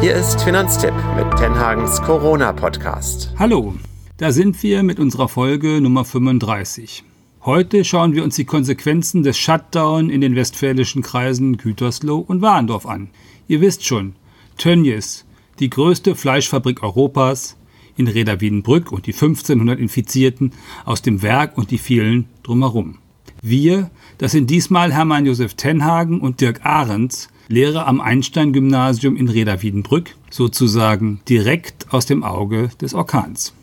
Hier ist Finanztipp mit Tenhagens Corona-Podcast. Hallo, da sind wir mit unserer Folge Nummer 35. Heute schauen wir uns die Konsequenzen des Shutdown in den westfälischen Kreisen Gütersloh und Warendorf an. Ihr wisst schon, Tönnies, die größte Fleischfabrik Europas, in Reda Wiedenbrück und die 1500 Infizierten aus dem Werk und die vielen drumherum. Wir, das sind diesmal Hermann Josef Tenhagen und Dirk Ahrens, Lehrer am Einstein-Gymnasium in Reda Wiedenbrück, sozusagen direkt aus dem Auge des Orkans.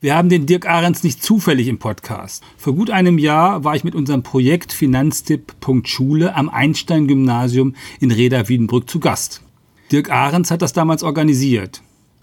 Wir haben den Dirk Ahrens nicht zufällig im Podcast. Vor gut einem Jahr war ich mit unserem Projekt Finanztipp.schule am Einstein-Gymnasium in Reda Wiedenbrück zu Gast. Dirk Ahrens hat das damals organisiert.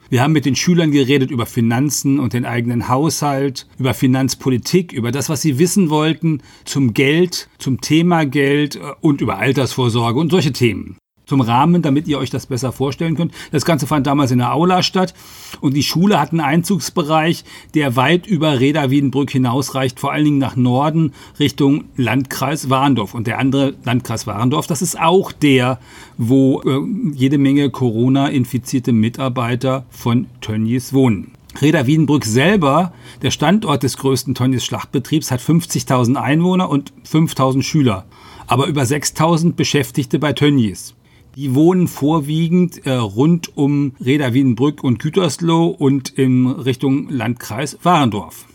Wir haben mit den Schülern geredet über Finanzen und den eigenen Haushalt, über Finanzpolitik, über das, was sie wissen wollten, zum Geld, zum Thema Geld äh, und über Altersvorsorge und solche Themen zum Rahmen, damit ihr euch das besser vorstellen könnt. Das Ganze fand damals in der Aula statt und die Schule hat einen Einzugsbereich, der weit über Reda Wiedenbrück hinausreicht, vor allen Dingen nach Norden Richtung Landkreis Warendorf. Und der andere Landkreis Warendorf, das ist auch der, wo äh, jede Menge Corona-infizierte Mitarbeiter von Tönnies wohnen. Reda Wiedenbrück selber, der Standort des größten Tönnies Schlachtbetriebs, hat 50.000 Einwohner und 5.000 Schüler, aber über 6.000 Beschäftigte bei Tönnies. Die wohnen vorwiegend äh, rund um Reda Wiedenbrück und Gütersloh und in Richtung Landkreis Warendorf.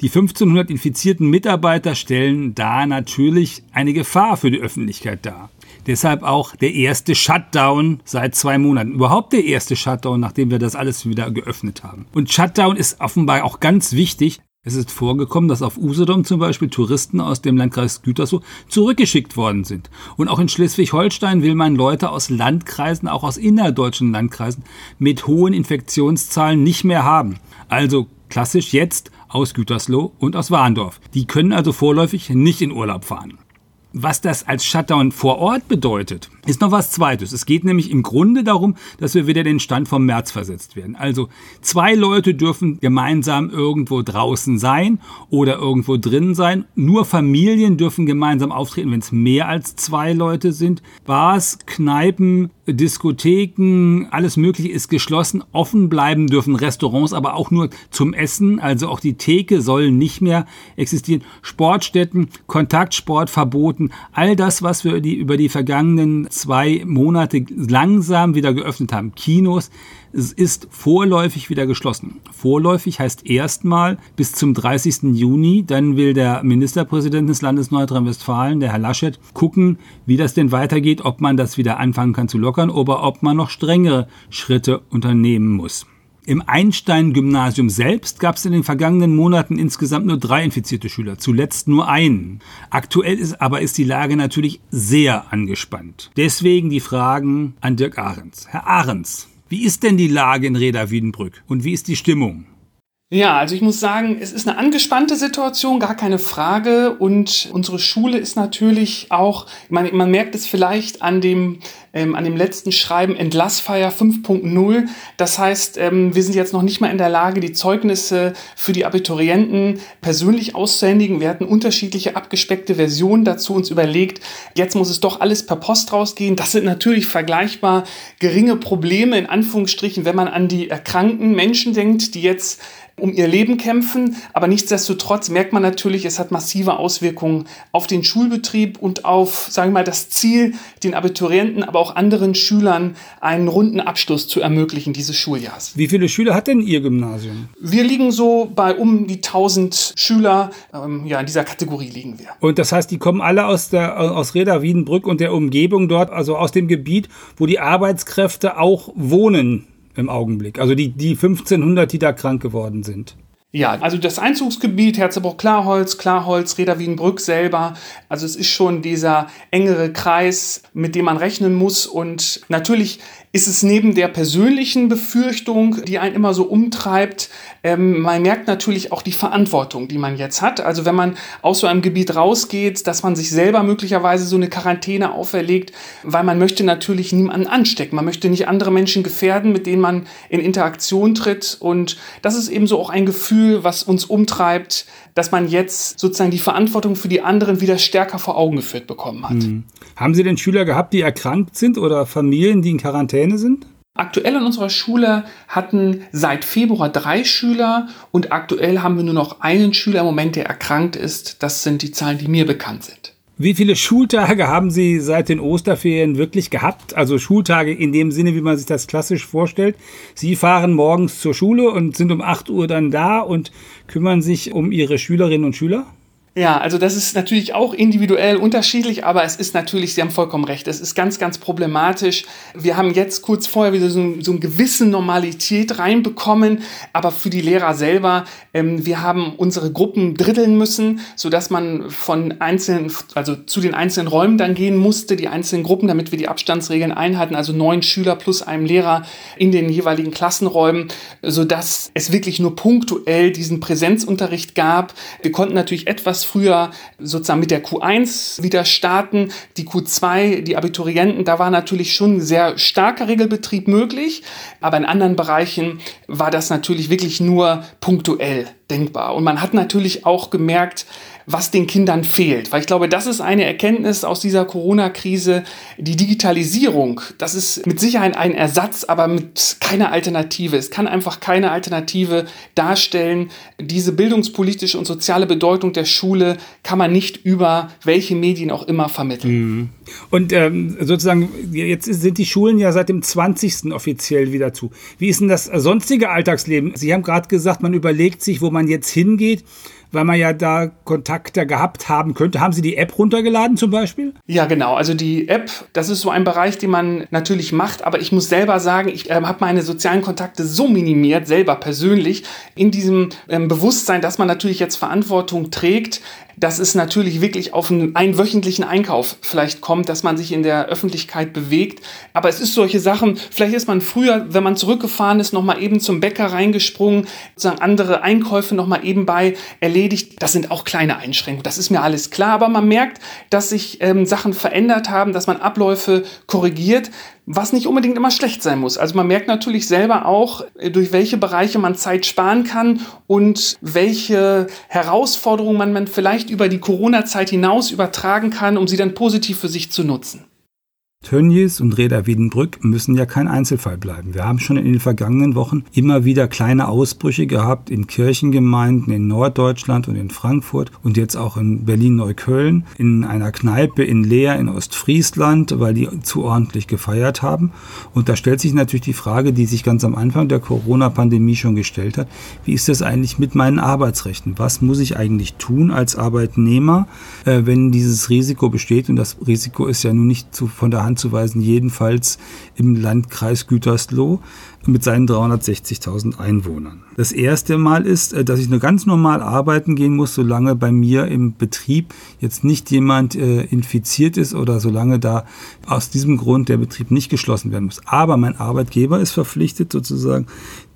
Die 1500 infizierten Mitarbeiter stellen da natürlich eine Gefahr für die Öffentlichkeit dar. Deshalb auch der erste Shutdown seit zwei Monaten. Überhaupt der erste Shutdown, nachdem wir das alles wieder geöffnet haben. Und Shutdown ist offenbar auch ganz wichtig, es ist vorgekommen, dass auf Usedom zum Beispiel Touristen aus dem Landkreis Gütersloh zurückgeschickt worden sind. Und auch in Schleswig-Holstein will man Leute aus Landkreisen, auch aus innerdeutschen Landkreisen, mit hohen Infektionszahlen nicht mehr haben. Also klassisch jetzt aus Gütersloh und aus Warndorf. Die können also vorläufig nicht in Urlaub fahren. Was das als Shutdown vor Ort bedeutet, ist noch was Zweites. Es geht nämlich im Grunde darum, dass wir wieder den Stand vom März versetzt werden. Also zwei Leute dürfen gemeinsam irgendwo draußen sein oder irgendwo drin sein. Nur Familien dürfen gemeinsam auftreten, wenn es mehr als zwei Leute sind. Bars, Kneipen, Diskotheken, alles Mögliche ist geschlossen. Offen bleiben dürfen Restaurants, aber auch nur zum Essen. Also auch die Theke soll nicht mehr existieren. Sportstätten, Kontaktsport verboten. All das, was wir die, über die vergangenen zwei Monate langsam wieder geöffnet haben. Kinos, es ist vorläufig wieder geschlossen. Vorläufig heißt erstmal bis zum 30. Juni. Dann will der Ministerpräsident des Landes Nordrhein-Westfalen, der Herr Laschet, gucken, wie das denn weitergeht, ob man das wieder anfangen kann zu lockern oder ob man noch strengere Schritte unternehmen muss. Im Einstein-Gymnasium selbst gab es in den vergangenen Monaten insgesamt nur drei infizierte Schüler, zuletzt nur einen. Aktuell ist aber ist die Lage natürlich sehr angespannt. Deswegen die Fragen an Dirk Ahrens. Herr Ahrens, wie ist denn die Lage in Reda Wiedenbrück und wie ist die Stimmung? Ja, also ich muss sagen, es ist eine angespannte Situation, gar keine Frage. Und unsere Schule ist natürlich auch, man, man merkt es vielleicht an dem, ähm, an dem letzten Schreiben Entlassfeier 5.0. Das heißt, ähm, wir sind jetzt noch nicht mal in der Lage, die Zeugnisse für die Abiturienten persönlich auszuhändigen. Wir hatten unterschiedliche abgespeckte Versionen dazu uns überlegt. Jetzt muss es doch alles per Post rausgehen. Das sind natürlich vergleichbar geringe Probleme, in Anführungsstrichen, wenn man an die erkrankten Menschen denkt, die jetzt um ihr Leben kämpfen. Aber nichtsdestotrotz merkt man natürlich, es hat massive Auswirkungen auf den Schulbetrieb und auf, sagen wir mal, das Ziel, den Abiturienten, aber auch anderen Schülern einen runden Abschluss zu ermöglichen dieses Schuljahrs. Wie viele Schüler hat denn Ihr Gymnasium? Wir liegen so bei um die 1000 Schüler. Ähm, ja, in dieser Kategorie liegen wir. Und das heißt, die kommen alle aus, der, aus Reda, Wiedenbrück und der Umgebung dort, also aus dem Gebiet, wo die Arbeitskräfte auch wohnen im Augenblick. Also die, die 1500, die da krank geworden sind. Ja, also das Einzugsgebiet Herzebruck-Klarholz, Klarholz, Reda selber. Also es ist schon dieser engere Kreis, mit dem man rechnen muss. Und natürlich ist es neben der persönlichen Befürchtung, die einen immer so umtreibt, ähm, man merkt natürlich auch die Verantwortung, die man jetzt hat. Also wenn man aus so einem Gebiet rausgeht, dass man sich selber möglicherweise so eine Quarantäne auferlegt, weil man möchte natürlich niemanden anstecken. Man möchte nicht andere Menschen gefährden, mit denen man in Interaktion tritt. Und das ist eben so auch ein Gefühl, was uns umtreibt, dass man jetzt sozusagen die Verantwortung für die anderen wieder stärker vor Augen geführt bekommen hat. Mhm. Haben Sie denn Schüler gehabt, die erkrankt sind oder Familien, die in Quarantäne sind? Aktuell in unserer Schule hatten seit Februar drei Schüler und aktuell haben wir nur noch einen Schüler im Moment, der erkrankt ist. Das sind die Zahlen, die mir bekannt sind. Wie viele Schultage haben Sie seit den Osterferien wirklich gehabt? Also Schultage in dem Sinne, wie man sich das klassisch vorstellt. Sie fahren morgens zur Schule und sind um 8 Uhr dann da und kümmern sich um Ihre Schülerinnen und Schüler? Ja, also das ist natürlich auch individuell unterschiedlich, aber es ist natürlich, Sie haben vollkommen recht, es ist ganz, ganz problematisch. Wir haben jetzt kurz vorher wieder so, so eine gewisse Normalität reinbekommen, aber für die Lehrer selber, ähm, wir haben unsere Gruppen dritteln müssen, sodass man von einzelnen, also zu den einzelnen Räumen dann gehen musste, die einzelnen Gruppen, damit wir die Abstandsregeln einhalten, also neun Schüler plus einem Lehrer in den jeweiligen Klassenräumen, sodass es wirklich nur punktuell diesen Präsenzunterricht gab. Wir konnten natürlich etwas früher sozusagen mit der Q1 wieder starten. Die Q2, die Abiturienten, da war natürlich schon sehr starker Regelbetrieb möglich, aber in anderen Bereichen war das natürlich wirklich nur punktuell denkbar. Und man hat natürlich auch gemerkt, was den Kindern fehlt. Weil ich glaube, das ist eine Erkenntnis aus dieser Corona-Krise. Die Digitalisierung, das ist mit Sicherheit ein Ersatz, aber mit keiner Alternative. Es kann einfach keine Alternative darstellen. Diese bildungspolitische und soziale Bedeutung der Schule kann man nicht über welche Medien auch immer vermitteln. Mhm. Und ähm, sozusagen, jetzt sind die Schulen ja seit dem 20. offiziell wieder zu. Wie ist denn das sonstige Alltagsleben? Sie haben gerade gesagt, man überlegt sich, wo man jetzt hingeht weil man ja da Kontakte gehabt haben könnte. Haben Sie die App runtergeladen zum Beispiel? Ja, genau. Also die App, das ist so ein Bereich, den man natürlich macht, aber ich muss selber sagen, ich äh, habe meine sozialen Kontakte so minimiert, selber persönlich, in diesem ähm, Bewusstsein, dass man natürlich jetzt Verantwortung trägt, dass es natürlich wirklich auf einen einwöchentlichen Einkauf vielleicht kommt, dass man sich in der Öffentlichkeit bewegt. Aber es ist solche Sachen, vielleicht ist man früher, wenn man zurückgefahren ist, nochmal eben zum Bäcker reingesprungen, sozusagen andere Einkäufe nochmal eben bei erledigt. Das sind auch kleine Einschränkungen, das ist mir alles klar. Aber man merkt, dass sich ähm, Sachen verändert haben, dass man Abläufe korrigiert was nicht unbedingt immer schlecht sein muss. Also man merkt natürlich selber auch, äh, durch welche Bereiche man Zeit sparen kann und welche Herausforderungen man vielleicht über die Corona-Zeit hinaus übertragen kann, um sie dann positiv für sich zu nutzen. Tönnies und Reda Wiedenbrück müssen ja kein Einzelfall bleiben. Wir haben schon in den vergangenen Wochen immer wieder kleine Ausbrüche gehabt in Kirchengemeinden in Norddeutschland und in Frankfurt und jetzt auch in Berlin-Neukölln, in einer Kneipe in Leer in Ostfriesland, weil die zu ordentlich gefeiert haben. Und da stellt sich natürlich die Frage, die sich ganz am Anfang der Corona-Pandemie schon gestellt hat, wie ist das eigentlich mit meinen Arbeitsrechten? Was muss ich eigentlich tun als Arbeitnehmer, äh, wenn dieses Risiko besteht? Und das Risiko ist ja nun nicht zu, von der Hand anzuweisen, jedenfalls im Landkreis Gütersloh mit seinen 360.000 Einwohnern. Das erste Mal ist, äh, dass ich nur ganz normal arbeiten gehen muss, solange bei mir im Betrieb jetzt nicht jemand äh, infiziert ist oder solange da aus diesem Grund der Betrieb nicht geschlossen werden muss. Aber mein Arbeitgeber ist verpflichtet, sozusagen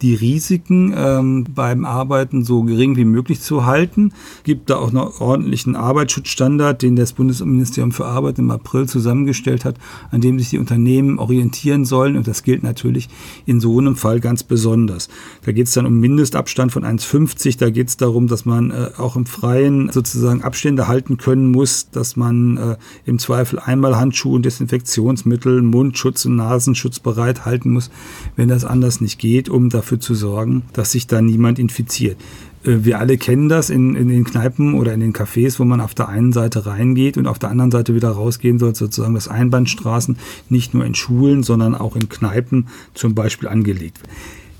die Risiken ähm, beim Arbeiten so gering wie möglich zu halten. Gibt da auch noch ordentlichen Arbeitsschutzstandard, den das Bundesministerium für Arbeit im April zusammengestellt hat, an dem sich die Unternehmen orientieren sollen. Und das gilt natürlich in so einem Fall ganz besonders. Da geht es dann um Mindestabstand von 1,50. Da geht es darum, dass man äh, auch im Freien sozusagen Abstände halten können muss, dass man äh, im Zweifel einmal Handschuhe und Desinfektionsmittel, Mundschutz und Nasenschutz bereithalten muss, wenn das anders nicht geht, um dafür zu sorgen, dass sich da niemand infiziert. Äh, wir alle kennen das in, in den Kneipen oder in den Cafés, wo man auf der einen Seite reingeht und auf der anderen Seite wieder rausgehen soll, sozusagen, dass Einbahnstraßen nicht nur in Schulen, sondern auch in Kneipen zum Beispiel angelegt werden.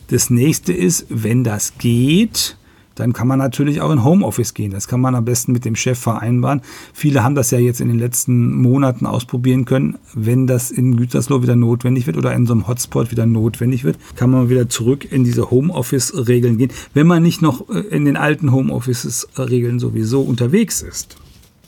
Das nächste ist, wenn das geht, dann kann man natürlich auch in Homeoffice gehen. Das kann man am besten mit dem Chef vereinbaren. Viele haben das ja jetzt in den letzten Monaten ausprobieren können. Wenn das in Gütersloh wieder notwendig wird oder in so einem Hotspot wieder notwendig wird, kann man wieder zurück in diese Homeoffice-Regeln gehen, wenn man nicht noch äh, in den alten Homeoffice-Regeln sowieso unterwegs ist.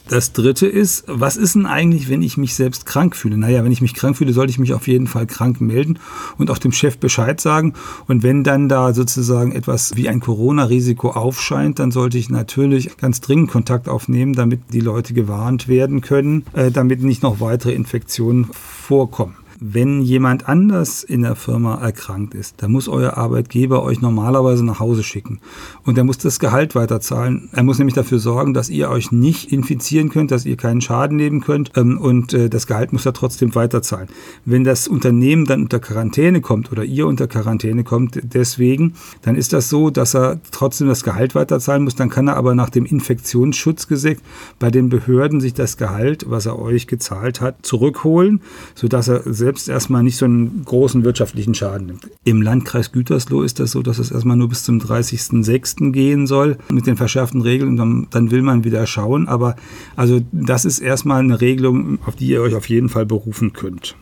Das dritte ist, was ist denn eigentlich, wenn ich mich selbst krank fühle? Naja, wenn ich mich krank fühle, sollte ich mich auf jeden Fall krank melden und auch dem Chef Bescheid sagen. Und wenn dann da sozusagen etwas wie ein Corona-Risiko aufscheint, dann sollte ich natürlich ganz dringend Kontakt aufnehmen, damit die Leute gewarnt werden können, äh, damit nicht noch weitere Infektionen vorkommen. Wenn jemand anders in der Firma erkrankt ist, dann muss euer Arbeitgeber euch normalerweise nach Hause schicken. Und er muss das Gehalt weiterzahlen. Er muss nämlich dafür sorgen, dass ihr euch nicht infizieren könnt, dass ihr keinen Schaden nehmen könnt. Ähm, und äh, das Gehalt muss er trotzdem weiterzahlen. Wenn das Unternehmen dann unter Quarantäne kommt oder ihr unter Quarantäne kommt, deswegen, dann ist das so, dass er trotzdem das Gehalt weiterzahlen muss. Dann kann er aber nach dem Infektionsschutzgesetz bei den Behörden sich das Gehalt, was er euch gezahlt hat, zurückholen, sodass er selbst erstmal nicht so einen großen wirtschaftlichen Schaden nimmt. Im Landkreis Gütersloh ist das so, dass es erstmal nur bis zum 30.06. gehen soll mit den verschärften Regeln. Dann, dann will man wieder schauen. Aber also das ist erstmal eine Regelung, auf die ihr euch auf jeden Fall berufen könnt.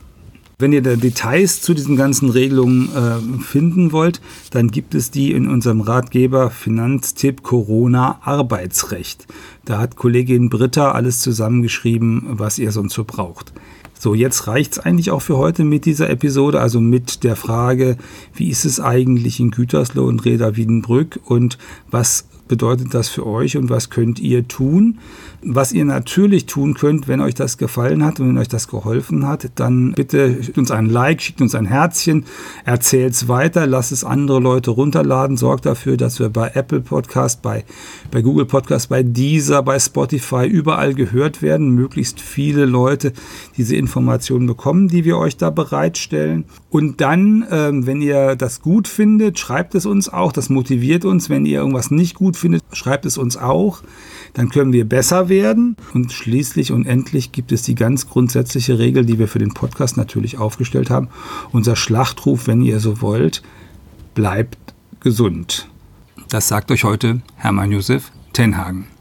Wenn ihr da Details zu diesen ganzen Regelungen äh, finden wollt, dann gibt es die in unserem Ratgeber Finanztipp Corona Arbeitsrecht. Da hat Kollegin Britta alles zusammengeschrieben, was ihr sonst so braucht. So, jetzt reicht's eigentlich auch für heute mit dieser Episode, also mit der Frage, wie ist es eigentlich in Gütersloh und Reda Wiedenbrück und was bedeutet das für euch und was könnt ihr tun? Was ihr natürlich tun könnt, wenn euch das gefallen hat und wenn euch das geholfen hat, dann bitte schickt uns ein Like, schickt uns ein Herzchen, erzählt es weiter, lasst es andere Leute runterladen, sorgt dafür, dass wir bei Apple Podcast, bei, bei Google Podcast, bei Deezer, bei Spotify überall gehört werden, möglichst viele Leute diese Informationen bekommen, die wir euch da bereitstellen. Und dann, ähm, wenn ihr das gut findet, schreibt es uns auch, das motiviert uns. Wenn ihr irgendwas nicht findet, schreibt es uns auch. Dann können wir besser werden. Und schließlich und endlich gibt es die ganz grundsätzliche Regel, die wir für den Podcast natürlich aufgestellt haben. Unser Schlachtruf, wenn ihr so wollt, bleibt gesund. Das sagt euch heute Hermann Josef Tenhagen.